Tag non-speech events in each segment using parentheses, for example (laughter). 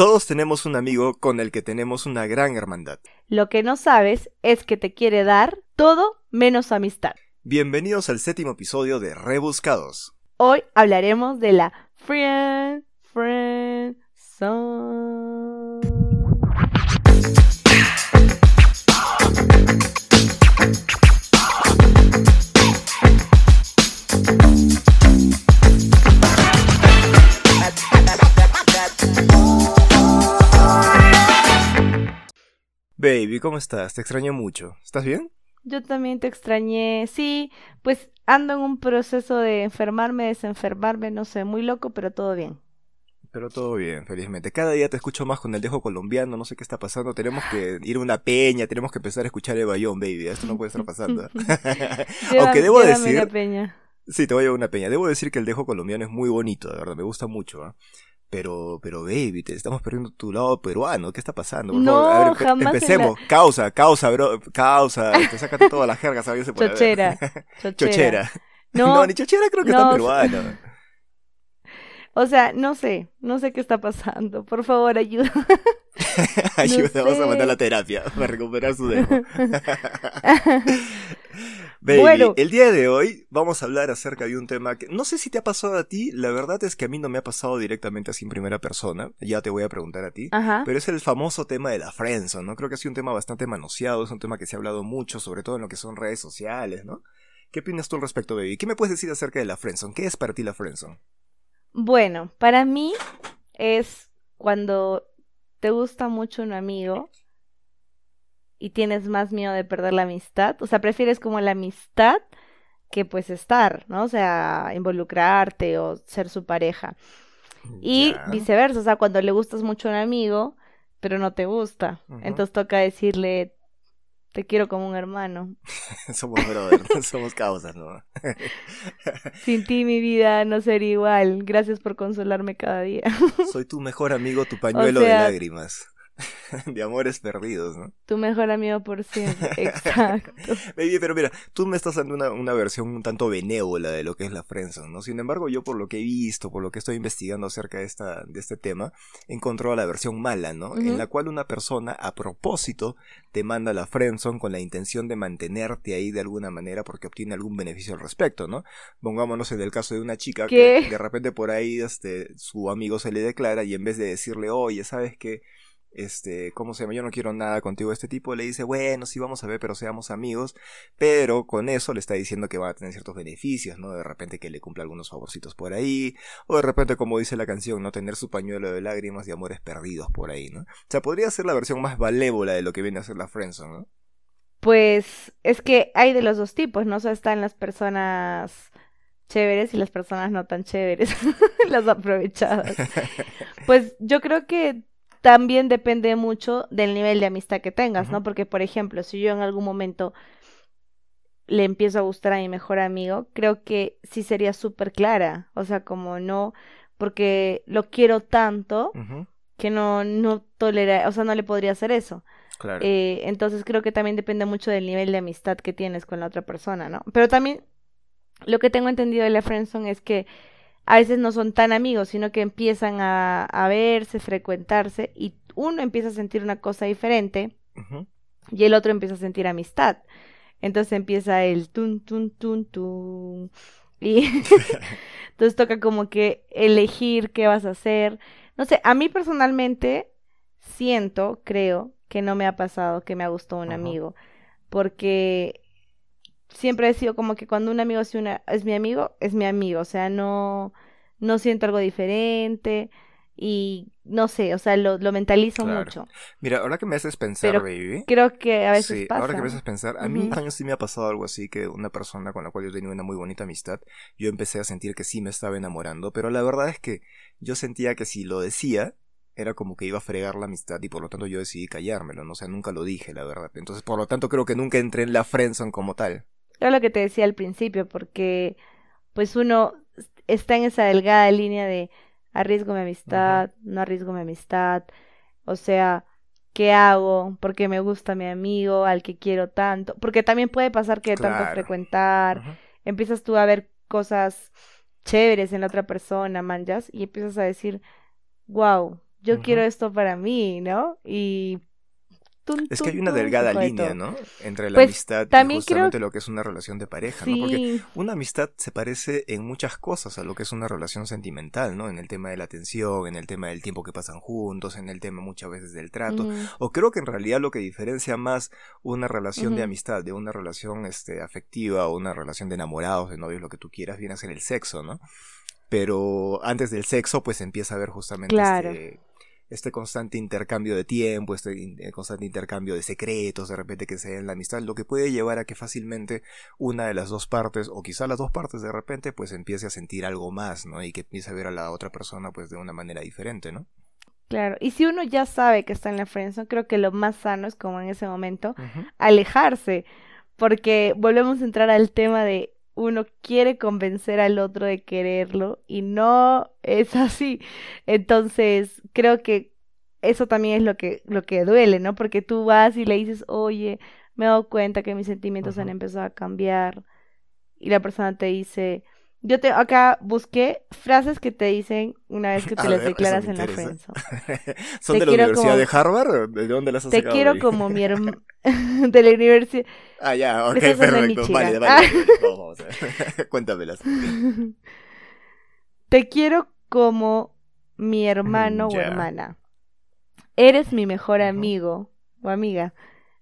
Todos tenemos un amigo con el que tenemos una gran hermandad. Lo que no sabes es que te quiere dar todo menos amistad. Bienvenidos al séptimo episodio de Rebuscados. Hoy hablaremos de la Friend, Friend, Song. Baby, ¿cómo estás? Te extraño mucho. ¿Estás bien? Yo también te extrañé. Sí, pues ando en un proceso de enfermarme, desenfermarme, no sé, muy loco, pero todo bien. Pero todo bien, felizmente. Cada día te escucho más con el dejo colombiano, no sé qué está pasando. Tenemos que ir a una peña, tenemos que empezar a escuchar el bayón, baby. Esto no puede estar pasando. (laughs) (laughs) Aunque debo decir... Una peña. Sí, te voy a llevar una peña. Debo decir que el dejo colombiano es muy bonito, de verdad, me gusta mucho. ¿ah? Pero, pero baby, te estamos perdiendo tu lado peruano, ¿qué está pasando? no, jamás empecemos. Causa, causa, bro, causa, te sácate toda la jerga, ¿sabes? (laughs) Chochera, chochera. chochera. No, ni chochera creo que está peruano. (laughs) O sea, no sé, no sé qué está pasando. Por favor, ayuda. (laughs) ayuda, vamos a mandar la terapia para recuperar su dedo. (laughs) Baby, el día de hoy vamos a hablar acerca de un tema que no sé si te ha pasado a ti, la verdad es que a mí no me ha pasado directamente así en primera persona, ya te voy a preguntar a ti, pero es el famoso tema de la friendzone, ¿no? Creo que ha sido un tema bastante manoseado, es un tema que se ha hablado mucho, sobre todo en lo que son redes sociales, ¿no? ¿Qué opinas tú al respecto, baby? ¿Qué me puedes decir acerca de la friendzone? ¿Qué es para ti la friendzone? Bueno, para mí es cuando te gusta mucho un amigo y tienes más miedo de perder la amistad. O sea, prefieres como la amistad que pues estar, ¿no? O sea, involucrarte o ser su pareja. Y viceversa, o sea, cuando le gustas mucho a un amigo, pero no te gusta. Entonces toca decirle, te quiero como un hermano. (laughs) somos brothers, (laughs) somos causas, ¿no? (laughs) Sin ti mi vida no sería igual. Gracias por consolarme cada día. Soy tu mejor amigo, tu pañuelo de lágrimas. (laughs) de amores perdidos, ¿no? Tu mejor amigo por siempre, (laughs) exacto. Baby, pero mira, tú me estás dando una, una, versión un tanto benévola de lo que es la friendzone, ¿no? Sin embargo, yo por lo que he visto, por lo que estoy investigando acerca de, esta, de este tema, encontró la versión mala, ¿no? En la cual una persona a propósito te manda la friendzone con la intención de mantenerte ahí de alguna manera porque obtiene algún beneficio al respecto, ¿no? Pongámonos en el caso de una chica que de repente por ahí este, su amigo se le declara y en vez de decirle, oye, ¿sabes qué? Este, ¿cómo se llama? Yo no quiero nada contigo. Este tipo le dice, bueno, sí vamos a ver, pero seamos amigos. Pero con eso le está diciendo que va a tener ciertos beneficios, ¿no? De repente que le cumpla algunos favorcitos por ahí. O de repente, como dice la canción, no tener su pañuelo de lágrimas y amores perdidos por ahí, ¿no? O sea, podría ser la versión más valévola de lo que viene a ser la Friendzone, ¿no? Pues es que hay de los dos tipos, ¿no? O sea, están las personas chéveres y las personas no tan chéveres, (laughs) las aprovechadas. (laughs) Pues yo creo que también depende mucho del nivel de amistad que tengas, ¿no? Porque, por ejemplo, si yo en algún momento le empiezo a gustar a mi mejor amigo, creo que sí sería súper clara. O sea, como no, porque lo quiero tanto que no, no tolera, o sea, no le podría hacer eso. Claro. Eh, entonces creo que también depende mucho del nivel de amistad que tienes con la otra persona, ¿no? Pero también lo que tengo entendido de la friendzone es que a veces no son tan amigos, sino que empiezan a, a verse, frecuentarse y uno empieza a sentir una cosa diferente y el otro empieza a sentir amistad. Entonces empieza el tun, tun, tun, tun. Y (laughs) entonces toca como que elegir qué vas a hacer. No sé, a mí personalmente siento, creo, que no me ha pasado que me ha gustado un amigo. Porque siempre he sido como que cuando un amigo es, una, es mi amigo, es mi amigo, o sea, no, no siento algo diferente y no sé, o sea, lo, lo mentalizo mucho. Mira, ahora que me haces pensar, baby. Creo que a veces sí, Ahora que me haces pensar, a mí años sí me ha pasado algo así que una persona con la cual yo tenía una muy bonita amistad, yo empecé a sentir que sí me estaba enamorando, pero la verdad es que yo sentía que si lo decía, era como que iba a fregar la amistad y por lo tanto yo decidí callármelo, ¿no? O sea, nunca lo dije, la verdad. Entonces, por lo tanto, creo que nunca entré en la friendzone como tal. Era lo que te decía al principio, porque pues uno está en esa delgada línea de arriesgo mi amistad, no arriesgo mi amistad, o sea, ¿qué hago? Porque me gusta mi amigo, al que quiero tanto, porque también puede pasar que de tanto frecuentar, empiezas tú a ver cosas chéveres en la otra persona, manjas, y empiezas a decir, wow, yo quiero esto para mí, ¿no? Y es que hay una delgada línea, ¿no? Entre la pues, amistad y justamente lo que es una relación de pareja, ¿no? Porque una amistad se parece en muchas cosas a lo que es una relación sentimental, ¿no? En el tema de la atención, en el tema del tiempo que pasan juntos, en el tema muchas veces del trato. O creo que en realidad lo que diferencia más una relación de amistad de una relación este, afectiva o una relación de enamorados, de novios, lo que tú quieras, viene a ser el sexo, ¿no? Pero antes del sexo, pues empieza a haber justamente este este constante intercambio de tiempo, este eh, constante intercambio de secretos, de repente que se en la amistad, lo que puede llevar a que fácilmente una de las dos partes, o quizá las dos partes de repente, pues empiece a sentir algo más, ¿no? Y que empiece a ver a la otra persona pues de una manera diferente, ¿no? Claro, y si uno ya sabe que está en la friendzone, creo que lo más sano es como en ese momento alejarse, porque volvemos a entrar al tema de uno quiere convencer al otro de quererlo y no es (laughs) así. Entonces, creo que eso también es lo que, lo que duele, ¿no? Porque tú vas y le dices, oye, me he dado cuenta que mis sentimientos han empezado a cambiar. Y la persona te dice, yo te acá busqué frases que te dicen una vez que (laughs) te las declaras en la friendzone. (laughs) ¿Son de la Universidad de Harvard? ¿De dónde las has Te quiero como mi hermano (laughs) de la universidad. Ah, ya, ok, perfecto. Vale, vale. Ah. Vamos, a ver. Cuéntamelas. Te quiero como mi hermano o hermana. Eres mi mejor amigo o amiga.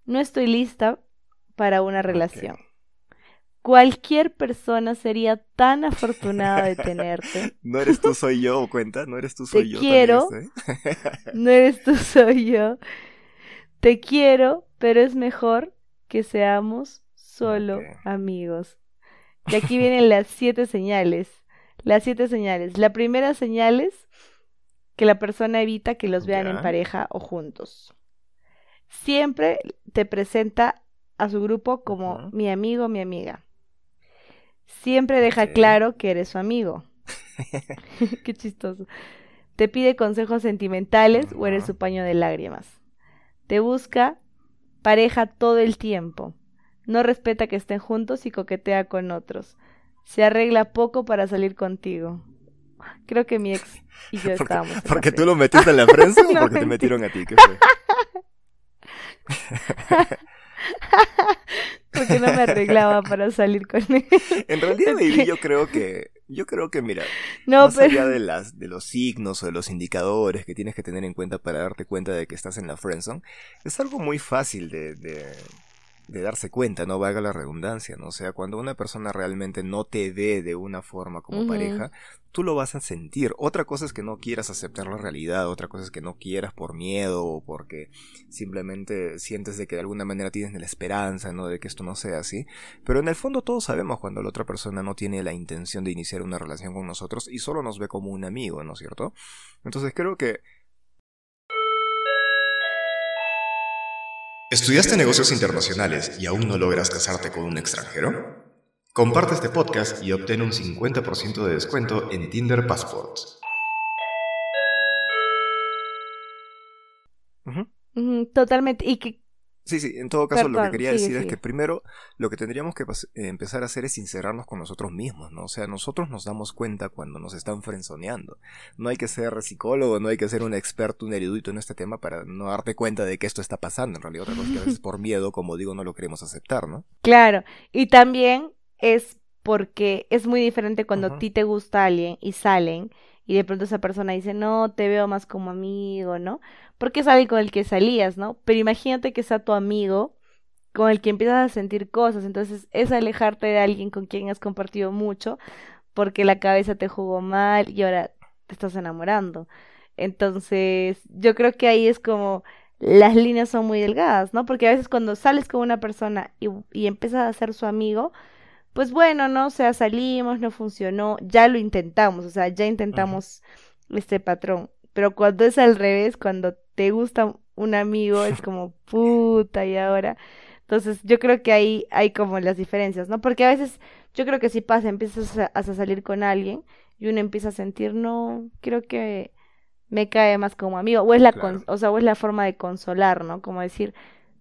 No estoy lista para una relación. Cualquier persona sería tan afortunada de tenerte. (laughs) No eres tú, soy yo, cuenta. No eres tú, soy Te yo. Quiero. no eres tú, (laughs) soy yo. Te quiero, pero es mejor que seamos solo amigos. Y aquí vienen las siete señales. Las siete señales. La primera señal es que la persona evita que los vean en pareja o juntos. Siempre te presenta a su grupo como mi amigo, mi amiga siempre deja claro que eres su amigo. (laughs) (laughs) Qué chistoso. Te pide consejos sentimentales o eres su paño de lágrimas. Te busca pareja todo el tiempo. No respeta que estén juntos y coquetea con otros. Se arregla poco para salir contigo. Creo que mi ex y yo (laughs) estábamos. ¿Porque tú lo metiste en la prensa o porque te metieron a ti? ¿Qué fue? (laughs) porque no me arreglaba para salir con él. (laughs) En realidad, baby, yo creo que, yo creo que, mira, no, más allá de las, de los signos o de los indicadores que tienes que tener en cuenta para darte cuenta de que estás en la friendzone, es algo muy fácil de, de de darse cuenta, no valga la redundancia, ¿no? O sea, cuando una persona realmente no te ve de una forma como pareja, tú lo vas a sentir. Otra cosa es que no quieras aceptar la realidad, otra cosa es que no quieras por miedo o porque simplemente sientes de que de alguna manera tienes la esperanza, ¿no? De que esto no sea así. Pero en el fondo todos sabemos cuando la otra persona no tiene la intención de iniciar una relación con nosotros y solo nos ve como un amigo, ¿no es cierto? Entonces creo que ¿Estudiaste negocios internacionales y aún no logras casarte con un extranjero? Comparte este podcast y obtén un 50% de descuento en Tinder Passport. Totalmente. Y que Sí, sí, en todo caso lo que quería decir es que primero lo que tendríamos que eh, empezar a hacer es sincerarnos con nosotros mismos, ¿no? O sea, nosotros nos damos cuenta cuando nos están frenzoneando. No hay que ser psicólogo, no hay que ser un experto, un erudito en este tema para no darte cuenta de que esto está pasando. En realidad, otra cosa que a veces (laughs) por miedo, como digo, no lo queremos aceptar, ¿no? Claro, y también es porque es muy diferente cuando a ti te gusta alguien y salen y de pronto esa persona dice, no, te veo más como amigo, ¿no? Porque es alguien con el que salías, ¿no? Pero imagínate que sea tu amigo con el que empiezas a sentir cosas, entonces es alejarte de alguien con quien has compartido mucho porque la cabeza te jugó mal y ahora te estás enamorando. Entonces, yo creo que ahí es como las líneas son muy delgadas, ¿no? Porque a veces cuando sales con una persona y, y empiezas a ser su amigo, pues bueno, ¿no? O sea, salimos, no funcionó, ya lo intentamos, o sea, ya intentamos este patrón. Pero cuando es al revés, cuando te gusta un amigo, es (laughs) como puta y ahora. Entonces, yo creo que ahí hay como las diferencias, ¿no? Porque a veces, yo creo que si pasa, empiezas a, salir con alguien y uno empieza a sentir, no, creo que me cae más como amigo. O es la, o sea, o es la forma de consolar, ¿no? Como decir,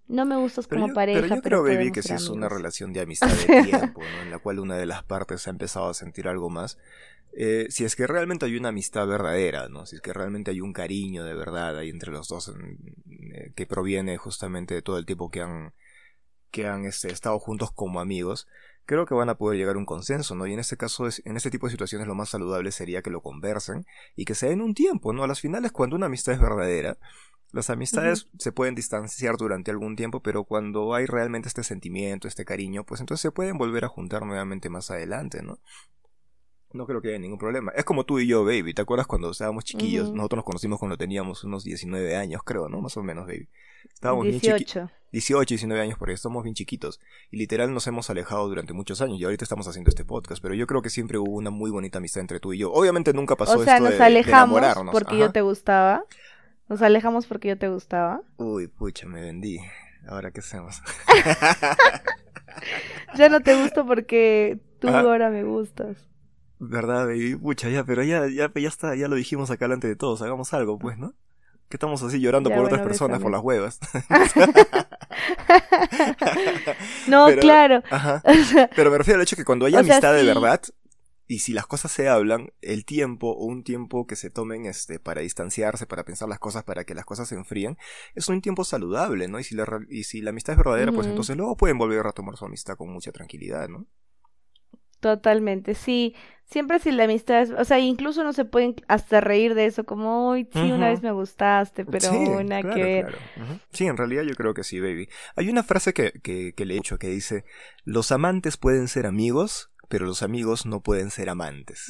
no me gustas como pareja. Pero yo creo, baby, que si es una relación de amistad de (laughs) tiempo, ¿no? En la cual una de las partes ha empezado a sentir algo más. eh, si es que realmente hay una amistad verdadera, ¿no? Si es que realmente hay un cariño de verdad ahí entre los dos eh, que proviene justamente de todo el tiempo que han, que han este, estado juntos como amigos, creo que van a poder llegar a un consenso, ¿no? Y en este caso, es, en este tipo de situaciones lo más saludable sería que lo conversen y que se den un tiempo, ¿no? A las finales, cuando una amistad es verdadera, las amistades se pueden distanciar durante algún tiempo, pero cuando hay realmente este sentimiento, este cariño, pues entonces se pueden volver a juntar nuevamente más adelante, ¿no? No creo que haya ningún problema. Es como tú y yo, baby. ¿Te acuerdas cuando estábamos chiquillos? Nosotros nos conocimos cuando teníamos unos 19 años, creo, ¿no? Más o menos, baby. Estábamos 18. 18, 19 años, porque estamos bien chiquitos. Y literal nos hemos alejado durante muchos años. Y ahorita estamos haciendo este podcast. Pero yo creo que siempre hubo una muy bonita amistad entre tú y yo. Obviamente nunca pasó o sea, esto nos alejamos porque yo te gustaba. Nos alejamos porque yo te gustaba. Uy, pucha, me vendí. Ahora qué hacemos. (laughs) ya no te gusto porque tú ahora me gustas. ¿Verdad, baby? Pucha, ya, pero ya, ya, ya está, ya lo dijimos acá delante de todos, hagamos algo, pues, ¿no? Que estamos así llorando por otras personas por las huevas. (laughs) (laughs) no, claro. Pero me refiero al hecho que cuando hay amistad de verdad, y si las cosas se hablan, el tiempo o un tiempo que se tomen este, para distanciarse, para pensar las cosas, para que las cosas se enfríen, es un tiempo saludable, ¿no? Y si la, y si la amistad es verdadera, pues entonces luego pueden volver a retomar su amistad con mucha tranquilidad, ¿no? Totalmente, sí. Siempre si la amistad es, o sea, incluso no se pueden hasta reír de eso, como, uy, sí, una vez me gustaste, pero una que ver. Sí, en realidad yo creo que sí, baby. Hay una frase que, que, que le he hecho que dice, los amantes pueden ser amigos, pero los amigos no pueden ser amantes.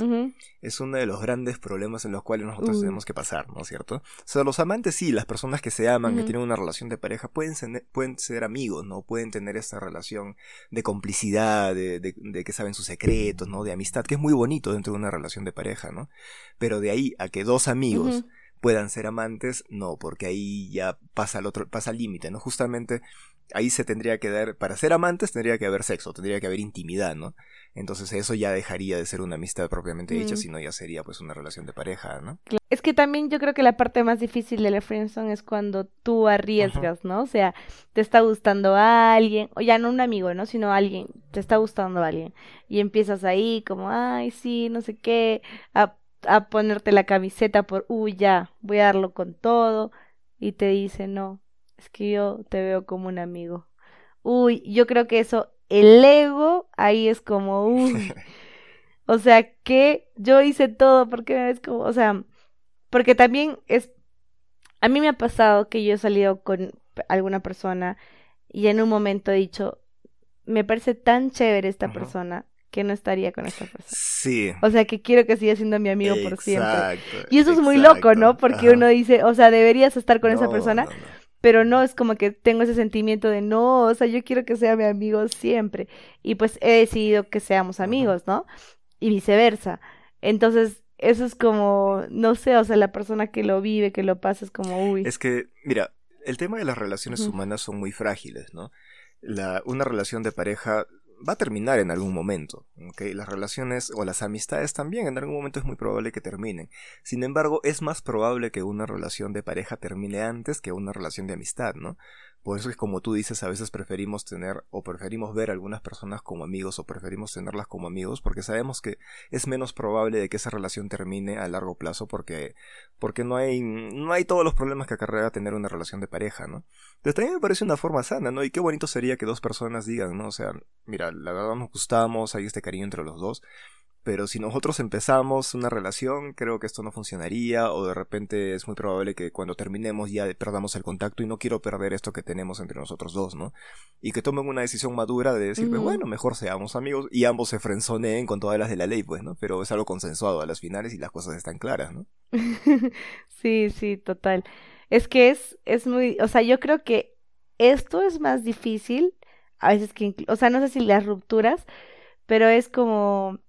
Es uno de los grandes problemas en los cuales nosotros tenemos que pasar, ¿no es cierto? O sea, los amantes sí, las personas que se aman, que tienen una relación de pareja, pueden ser, pueden ser amigos, ¿no? Pueden tener esta relación de complicidad, de, de, que saben sus secretos, ¿no? De amistad, que es muy bonito dentro de una relación de pareja, ¿no? Pero de ahí a que dos amigos puedan ser amantes, no, porque ahí ya pasa el otro, pasa el límite, ¿no? Justamente ahí se tendría que dar, para ser amantes tendría que haber sexo, tendría que haber intimidad, ¿no? Entonces eso ya dejaría de ser una amistad propiamente dicha, mm. sino ya sería pues una relación de pareja, ¿no? Es que también yo creo que la parte más difícil de la friendzone es cuando tú arriesgas, ¿no? O sea, te está gustando a alguien, o ya no un amigo, ¿no? Sino alguien, te está gustando a alguien, y empiezas ahí como, ay, sí, no sé qué, a, a ponerte la camiseta por, uy, ya, voy a darlo con todo, y te dice, no, es que yo te veo como un amigo. Uy, yo creo que eso, el ego, ahí es como, uy. (laughs) o sea, que yo hice todo, porque es como, o sea, porque también es, a mí me ha pasado que yo he salido con alguna persona y en un momento he dicho, me parece tan chévere esta persona que no estaría con esta persona. Sí. O sea, que quiero que siga siendo mi amigo por siempre. Y eso es muy loco, ¿no? Porque uno dice, o sea, deberías estar con esa persona, pero no es como que tengo ese sentimiento de no, o sea, yo quiero que sea mi amigo siempre. Y pues he decidido que seamos amigos, ¿no? Y viceversa. Entonces, eso es como, no sé, o sea, la persona que lo vive, que lo pasa, es como, uy. Es que, mira, el tema de las relaciones humanas son muy frágiles, ¿no? La, una relación de pareja va a terminar en algún momento. ¿okay? Las relaciones o las amistades también en algún momento es muy probable que terminen. Sin embargo, es más probable que una relación de pareja termine antes que una relación de amistad, ¿no? Por eso es como tú dices, a veces preferimos tener o preferimos ver a algunas personas como amigos o preferimos tenerlas como amigos porque sabemos que es menos probable de que esa relación termine a largo plazo porque, porque no hay, no hay todos los problemas que acarrea tener una relación de pareja, ¿no? Pero también me parece una forma sana, ¿no? Y qué bonito sería que dos personas digan, ¿no? O sea, mira, la verdad nos gustamos, hay este cariño entre los dos, pero si nosotros empezamos una relación, creo que esto no funcionaría o de repente es muy probable que cuando terminemos ya perdamos el contacto y no quiero perder esto que tenemos entre nosotros dos, ¿no? Y que tomen una decisión madura de decir, pues bueno, mejor seamos amigos y ambos se frenzoneen con todas las de la ley, pues, ¿no? Pero es algo consensuado a las finales y las cosas están claras, ¿no? (laughs) sí, sí, total. Es que es, es muy, o sea, yo creo que esto es más difícil, a veces que, o sea, no sé si las rupturas, pero es como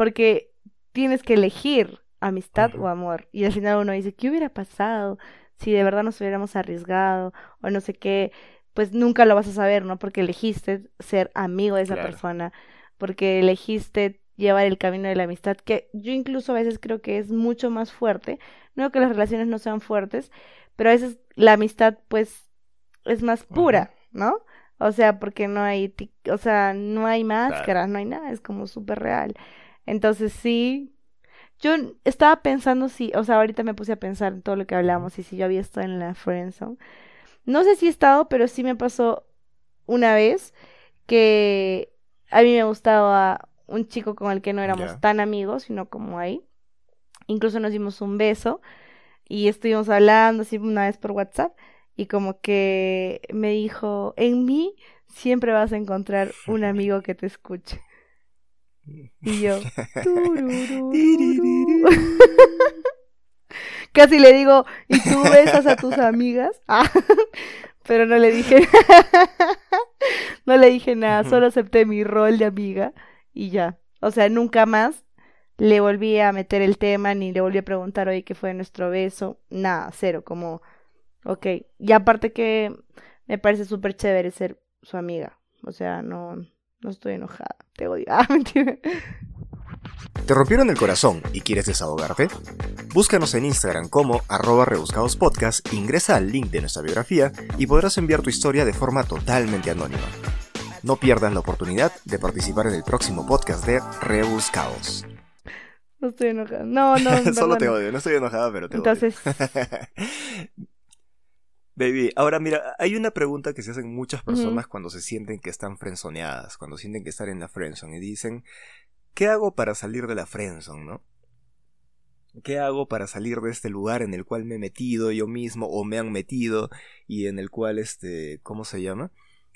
porque tienes que elegir amistad o amor. Y al final uno dice, ¿qué hubiera pasado si de verdad nos hubiéramos arriesgado o no sé qué? Pues nunca lo vas a saber, ¿no? Porque elegiste ser amigo de esa persona, porque elegiste llevar el camino de la amistad, que yo incluso a veces creo que es mucho más fuerte. No que las relaciones no sean fuertes, pero a veces la amistad pues es más pura, ¿no? O sea, porque no hay, o sea, no hay máscaras, no hay nada, es como súper real. Entonces sí, yo estaba pensando si, o sea, ahorita me puse a pensar en todo lo que hablamos y si yo había estado en la friendzone. No sé si he estado, pero sí me pasó una vez que a mí me gustaba un chico con el que no éramos tan amigos, sino como ahí. Incluso nos dimos un beso y estuvimos hablando así una vez por WhatsApp y como que me dijo, en mí siempre vas a encontrar un (laughs) amigo que te escuche. Y yo, (laughs) (laughs) casi le digo, ¿y tú besas a tus amigas? (laughs) Ah, pero no le dije, no le dije nada, solo acepté mi rol de amiga y ya. O sea, nunca más le volví a meter el tema, ni le volví a preguntar, oye, ¿qué fue nuestro beso? Nada, cero, como, ok. Y aparte que me parece súper chévere ser su amiga. O sea, no, no estoy enojada. Te odio. (laughs) Ah, mentira. ¿Te rompieron el corazón y quieres desahogarte? Búscanos en Instagram como arroba rebuscadospodcast, ingresa al link de nuestra biografía y podrás enviar tu historia de forma totalmente anónima. No pierdas la oportunidad de participar en el próximo podcast de Rebuscados. No estoy enojada. No, no. (laughs) Solo te odio. No estoy enojada, pero te Entonces... (laughs) Baby, ahora mira, hay una pregunta que se hacen muchas personas cuando se sienten que están frenzoneadas, cuando sienten que están en la frenzone y dicen, ¿qué hago para salir de la frenzone, no? ¿Qué hago para salir de este lugar en el cual me he metido yo mismo o me han metido y en el cual este, ¿cómo se llama?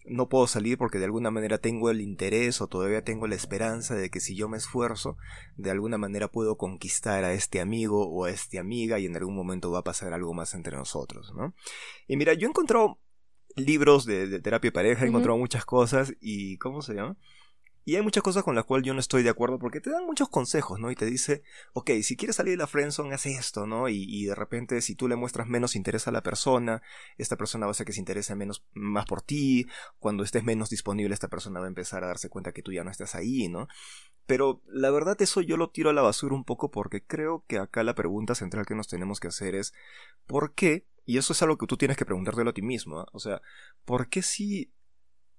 No puedo salir porque de alguna manera tengo el interés o todavía tengo la esperanza de que si yo me esfuerzo, de alguna manera puedo conquistar a este amigo o a esta amiga y en algún momento va a pasar algo más entre nosotros, ¿no? Y mira, yo he encontrado libros de, terapia de pareja, he encontrado muchas cosas y, ¿cómo se llama? Y hay muchas cosas con las cuales yo no estoy de acuerdo porque te dan muchos consejos, ¿no? Y te dice, ok, si quieres salir de la friendzone, haz esto, ¿no? Y, de repente si tú le muestras menos interés a la persona, esta persona va a hacer que se interese menos, más por ti. Cuando estés menos disponible, esta persona va a empezar a darse cuenta que tú ya no estás ahí, ¿no? Pero la verdad eso yo lo tiro a la basura un poco porque creo que acá la pregunta central que nos tenemos que hacer es, ¿por qué? Y eso es algo que tú tienes que preguntártelo a ti mismo, ¿eh? O sea, ¿por qué si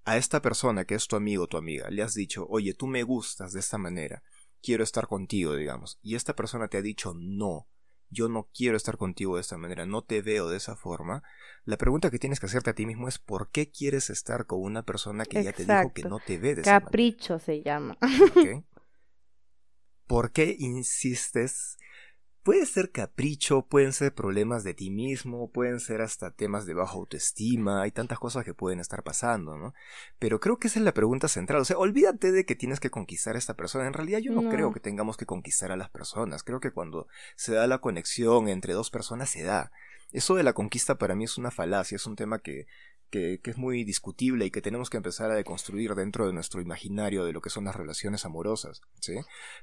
a esta persona que es tu amigo o tu amiga le has dicho, oye, tú me gustas de esta manera, quiero estar contigo, digamos, y esta persona te ha dicho, no, yo no quiero estar contigo de esta manera, no te veo de esa forma, la pregunta que tienes que hacerte a ti mismo es ¿por qué quieres estar con una persona que ya te dijo que no te ve de esa manera? Capricho se llama. ¿Por qué insistes Puede ser capricho, pueden ser problemas de ti mismo, pueden ser hasta temas de baja autoestima, hay tantas cosas que pueden estar pasando, ¿no? Pero creo que esa es la pregunta central, o sea, olvídate de que tienes que conquistar a esta persona, en realidad yo no, creo que tengamos que conquistar a las personas, creo que cuando se da la conexión entre dos personas se da. Eso de la conquista para mí es una falacia, es un tema que, que, que, es muy discutible y que tenemos que empezar a deconstruir dentro de nuestro imaginario de lo que son las relaciones amorosas, ¿sí?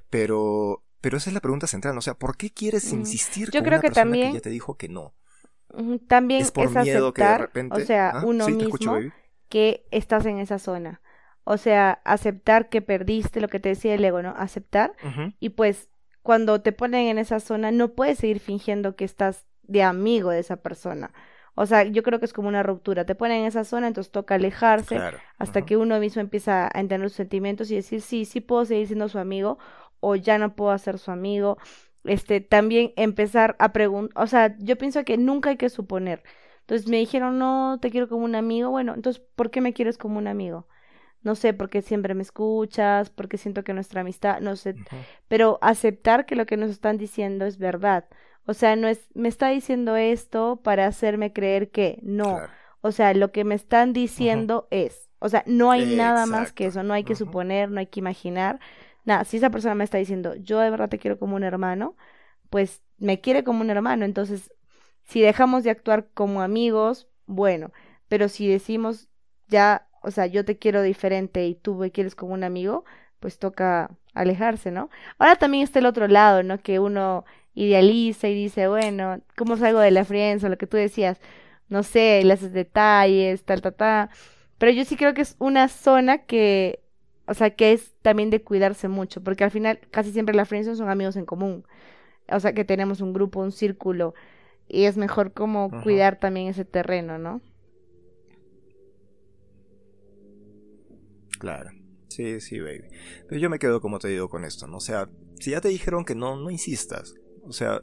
Pero pero esa es la pregunta central, o sea, ¿por qué quieres mm, insistir Yo con creo una que persona también, que ya te dijo que no? También es, por miedo aceptar, que de repente... o sea, ¿Ah? uno mismo que estás en esa zona. O sea, aceptar que perdiste lo que te decía el ego, ¿no? Aceptar. Y pues cuando te ponen en esa zona, no puedes seguir fingiendo que estás de amigo de esa persona. O sea, yo creo que es como una ruptura. Te ponen en esa zona, entonces toca alejarse hasta que uno mismo empieza a entender los sentimientos y decir, sí, sí puedo seguir siendo su amigo o ya no puedo ser su amigo. Este, también empezar a preguntar, o sea, yo pienso que nunca hay que suponer. Entonces me dijeron, no, te quiero como un amigo. Bueno, entonces, ¿por qué me quieres como un amigo? No sé, porque siempre me escuchas, porque siento que nuestra amistad, no sé, pero aceptar que lo que nos están diciendo es verdad. O sea, no es, me está diciendo esto para hacerme creer que no. O sea, lo que me están diciendo es. O sea, no hay nada más que eso, no hay que suponer, no hay que imaginar nada, si esa persona me está diciendo, yo de verdad te quiero como un hermano, pues me quiere como un hermano. Entonces, si dejamos de actuar como amigos, bueno, pero si decimos ya, o sea, yo te quiero diferente y tú me quieres como un amigo, pues toca alejarse, ¿no? Ahora también está el otro lado, ¿no? Que uno idealiza y dice, bueno, ¿cómo salgo de la frienza? Lo que tú decías, no sé, le haces detalles, tal, tal, tal. Pero yo sí creo que es una zona que o sea, que es también de cuidarse mucho, porque al final casi siempre las friendzone son amigos en común. O sea, que tenemos un grupo, un círculo, y es mejor como cuidar también ese terreno, ¿no? Claro. Sí, sí, baby. Pero yo me quedo como te digo con esto, ¿no? O sea, si ya te dijeron que no, no insistas. O sea,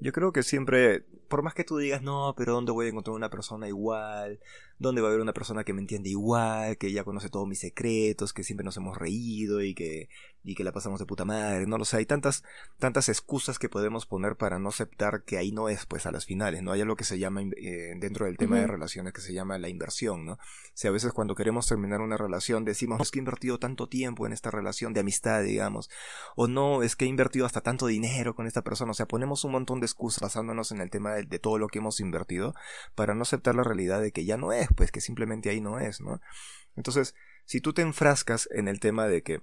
yo creo que siempre, por más que tú digas, no, pero ¿dónde voy a encontrar una persona igual? ¿Dónde va a haber una persona que me entiende igual? Que ya conoce todos mis secretos, que siempre nos hemos reído y que y que la pasamos de puta madre, no lo sé, hay tantas, tantas excusas que podemos poner para no aceptar que ahí no es, pues a las finales, ¿no? Hay algo que se llama, eh, dentro del tema de relaciones, que se llama la inversión, ¿no? O sea, a veces cuando queremos terminar una relación decimos, es que he invertido tanto tiempo en esta relación de amistad, digamos, o no, es que he invertido hasta tanto dinero con esta persona, o sea, ponemos un montón de excusas basándonos en el tema de, de todo lo que hemos invertido para no aceptar la realidad de que ya no es, pues que simplemente ahí no es, ¿no? Entonces, si tú te enfrascas en el tema de que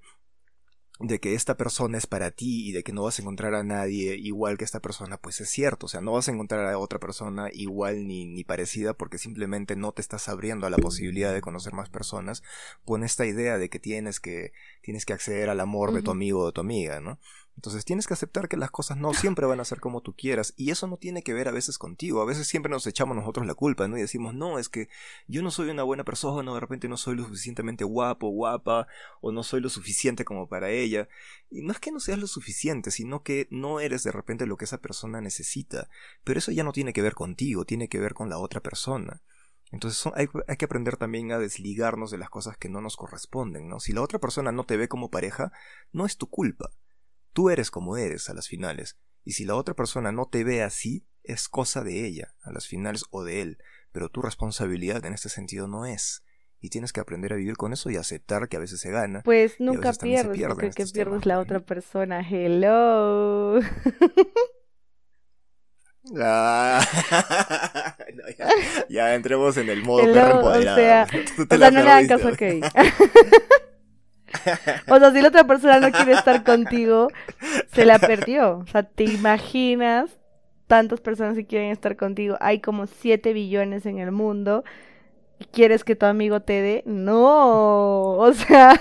de que esta persona es para ti y de que no vas a encontrar a nadie igual que esta persona, pues es cierto, o sea, no vas a encontrar a otra persona igual ni, ni parecida porque simplemente no te estás abriendo a la posibilidad de conocer más personas, con esta idea de que tienes que, tienes que acceder al amor de tu amigo o de tu amiga, ¿no? Entonces tienes que aceptar que las cosas no siempre van a ser como tú quieras y eso no tiene que ver a veces contigo. A veces siempre nos echamos nosotros la culpa, ¿no? Y decimos, no, es que yo no soy una buena persona, o de repente no soy lo suficientemente guapo, guapa, o no soy lo suficiente como para ella. Y no es que no seas lo suficiente, sino que no eres de repente lo que esa persona necesita. Pero eso ya no tiene que ver contigo, tiene que ver con la otra persona. Entonces hay, hay, que aprender también a desligarnos de las cosas que no nos corresponden, ¿no? Si la otra persona no te ve como pareja, no es tu culpa. Tú eres como eres a las finales, y si la otra persona no te ve así, es cosa de ella, a las finales o de él, pero tu responsabilidad en este sentido no es. Y tienes que aprender a vivir con eso y aceptar que a veces se gana. Pues nunca pierdes, porque que pierdes la otra persona. Hello. Ah, (laughs) ya, entremos en el modo perro empoderado. (laughs) O sea, o sea no le hagan caso que (laughs) o sea, si la otra persona no quiere estar contigo, se la perdió. O sea, ¿te imaginas tantas personas que quieren estar contigo? Hay como 7 billones en el mundo. ¿Y quieres que tu amigo te dé? No. O sea...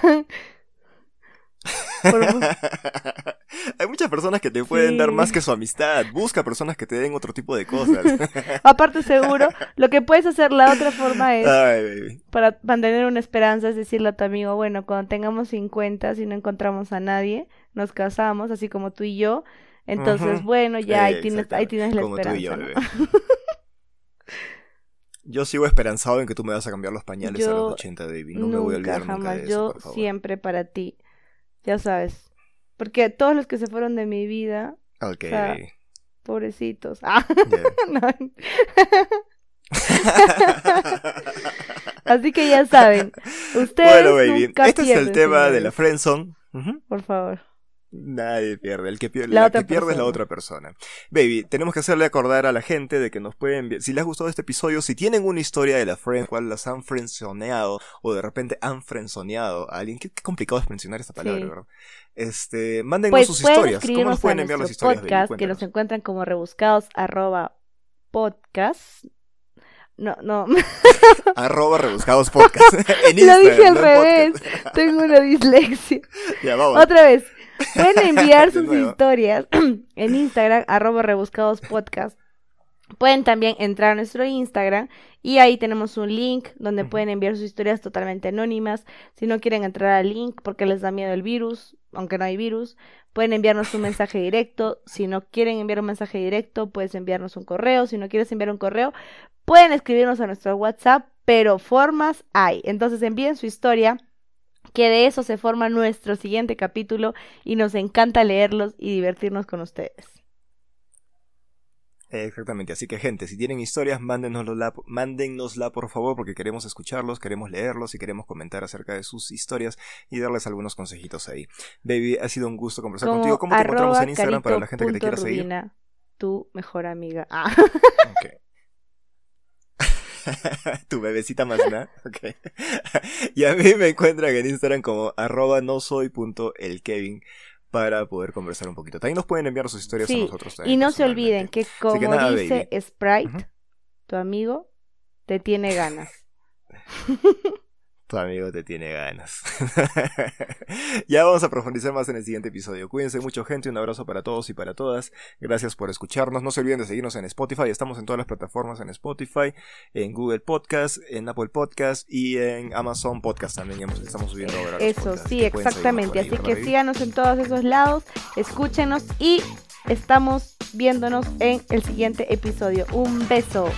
(laughs) Hay muchas personas que te pueden dar más que su amistad. Busca personas que te den otro tipo de cosas. (laughs) Aparte, seguro, lo que puedes hacer la otra forma es, para mantener una esperanza, es decirle a tu amigo, bueno, cuando tengamos 50, si no encontramos a nadie, nos casamos, así como tú y yo. Entonces, bueno, ya ahí, tienes, ahí tienes la esperanza. (laughs) yo, sigo esperanzado en que tú me vas a cambiar los pañales a los 80, David. No me voy a olvidar nunca de eso, Yo siempre para ti. Ya sabes. Porque todos los que se fueron de mi vida. Ok. pobrecitos. Ah, (laughs) Así que ya saben. (laughs) Ustedes. Bueno, baby. este es el tema de la friendzone. Por favor. Nadie pierde, el que pierde, la, que pierde es la otra persona. Baby, tenemos que hacerle acordar a la gente de que nos pueden enviar, si les ha gustado este episodio, si tienen una historia de la friend, cual las han frenzoneado, o de repente han frenzoneado a alguien, qué, complicado es mencionar esta palabra, ¿verdad? Este, mándenos pues sus historias. ¿Cómo nos pueden enviar las historias? Podcast, que nos encuentran como rebuscados arroba podcast. No, no. (laughs) arroba rebuscados podcast. (laughs) en Instagram, Lo dije al revés. Tengo una dislexia. (laughs) Ya, vamos. Otra vez. Pueden (laughs) enviar sus historias (clears throat) en Instagram, arroba rebuscados podcast. Pueden también entrar a nuestro Instagram y ahí tenemos un link donde pueden enviar sus historias totalmente anónimas. Si no quieren entrar al link porque les da miedo el virus, aunque no hay virus, pueden enviarnos un mensaje directo. Si no quieren enviar un mensaje directo, puedes enviarnos un correo. Si no quieres enviar un correo, pueden escribirnos a nuestro WhatsApp, pero formas hay. Entonces envíen su historia que de eso se forma nuestro siguiente capítulo y nos encanta leerlos y divertirnos con ustedes. Exactamente, así que gente, si tienen historias, mándenosla, mándennosla por favor porque queremos escucharlos, queremos leerlos y queremos comentar acerca de sus historias y darles algunos consejitos ahí. Baby, ha sido un gusto conversar contigo. ¿Cómo te encontramos en Instagram para la gente que te quiera seguir? Tu mejor amiga. Ah. (laughs) (laughs) tu bebecita más nada. (laughs) Okay. y a mí me encuentran en Instagram como arroba no soy punto el Kevin para poder conversar un poquito. También nos pueden enviar sus historias a nosotros. y no se olviden que como dice Sprite, tu amigo te tiene ganas. (laughs) Tu amigo te tiene ganas. (laughs) ya vamos a profundizar más en el siguiente episodio. Cuídense mucho, gente. Un abrazo para todos y para todas. Gracias por escucharnos. No se olviden de seguirnos en Spotify. Estamos en todas las plataformas en Spotify, en Google Podcast, en Apple Podcast y en Amazon Podcast también. Estamos subiendo ahora. Eso, sí, exactamente. Así que síganos en todos esos lados. Escúchenos y estamos viéndonos en el siguiente episodio. Un beso.